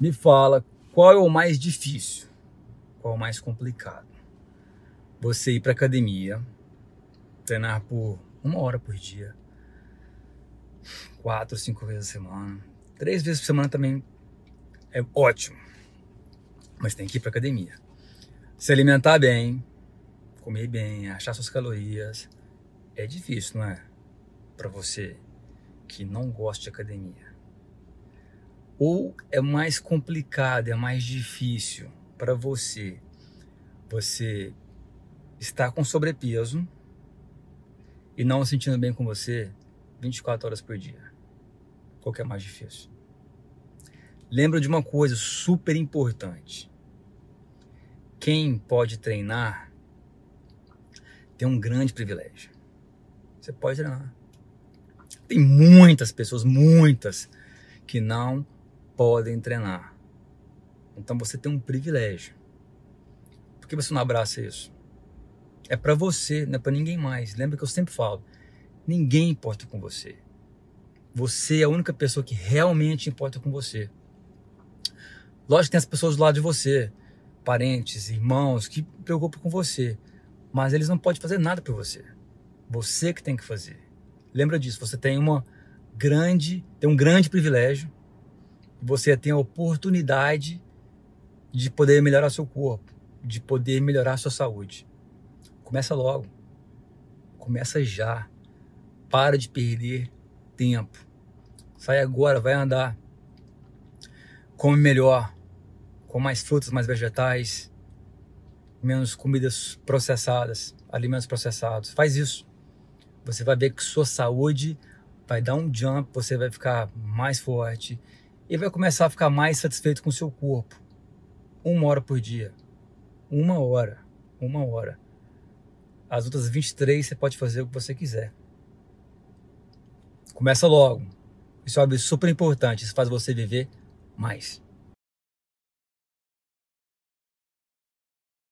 Me fala qual é o mais difícil, qual é o mais complicado. Você ir para academia, treinar por uma hora por dia, quatro, cinco vezes a semana, três vezes por semana também é ótimo, mas tem que ir para academia. Se alimentar bem, comer bem, achar suas calorias, é difícil, não é? Para você que não gosta de academia ou é mais complicado, é mais difícil para você? Você está com sobrepeso e não se sentindo bem com você 24 horas por dia. Qual que é mais difícil? Lembra de uma coisa super importante. Quem pode treinar tem um grande privilégio. Você pode treinar. Tem muitas pessoas, muitas, que não podem treinar. Então você tem um privilégio. Por que você não abraça isso? É para você, não é para ninguém mais. Lembra que eu sempre falo: ninguém importa com você. Você é a única pessoa que realmente importa com você. Lógico que tem as pessoas do lado de você, parentes, irmãos, que preocupam com você, mas eles não podem fazer nada por você. Você que tem que fazer. Lembra disso, você tem uma grande, tem um grande privilégio você tem a oportunidade de poder melhorar seu corpo, de poder melhorar sua saúde. Começa logo. Começa já. Para de perder tempo. Sai agora, vai andar. Come melhor. Com mais frutas, mais vegetais. Menos comidas processadas, alimentos processados. Faz isso. Você vai ver que sua saúde vai dar um jump, você vai ficar mais forte e vai começar a ficar mais satisfeito com o seu corpo. Uma hora por dia. Uma hora. Uma hora. As outras 23 você pode fazer o que você quiser. Começa logo. Isso é super importante. Isso faz você viver mais.